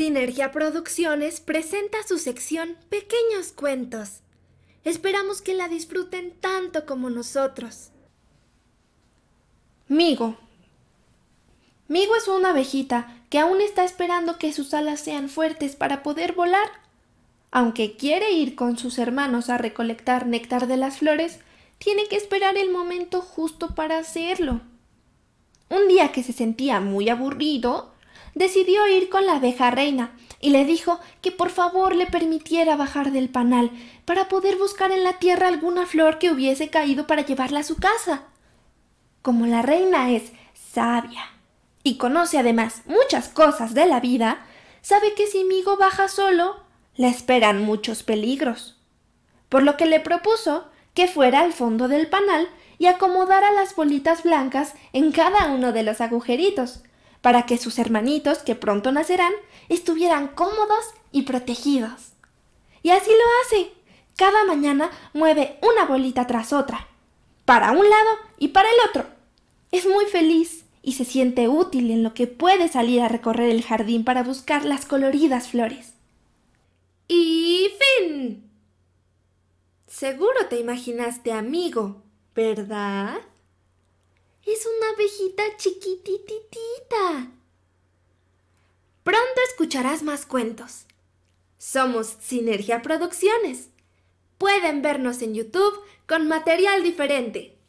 Sinergia Producciones presenta su sección Pequeños Cuentos. Esperamos que la disfruten tanto como nosotros. Migo. Migo es una abejita que aún está esperando que sus alas sean fuertes para poder volar. Aunque quiere ir con sus hermanos a recolectar néctar de las flores, tiene que esperar el momento justo para hacerlo. Un día que se sentía muy aburrido, decidió ir con la abeja reina y le dijo que por favor le permitiera bajar del panal para poder buscar en la tierra alguna flor que hubiese caído para llevarla a su casa. Como la reina es sabia y conoce además muchas cosas de la vida, sabe que si Migo baja solo, le esperan muchos peligros. Por lo que le propuso que fuera al fondo del panal y acomodara las bolitas blancas en cada uno de los agujeritos, para que sus hermanitos, que pronto nacerán, estuvieran cómodos y protegidos. Y así lo hace. Cada mañana mueve una bolita tras otra, para un lado y para el otro. Es muy feliz y se siente útil en lo que puede salir a recorrer el jardín para buscar las coloridas flores. Y fin. Seguro te imaginaste amigo, ¿verdad? Es una abejita chiquititita. Pronto escucharás más cuentos. Somos Sinergia Producciones. Pueden vernos en YouTube con material diferente.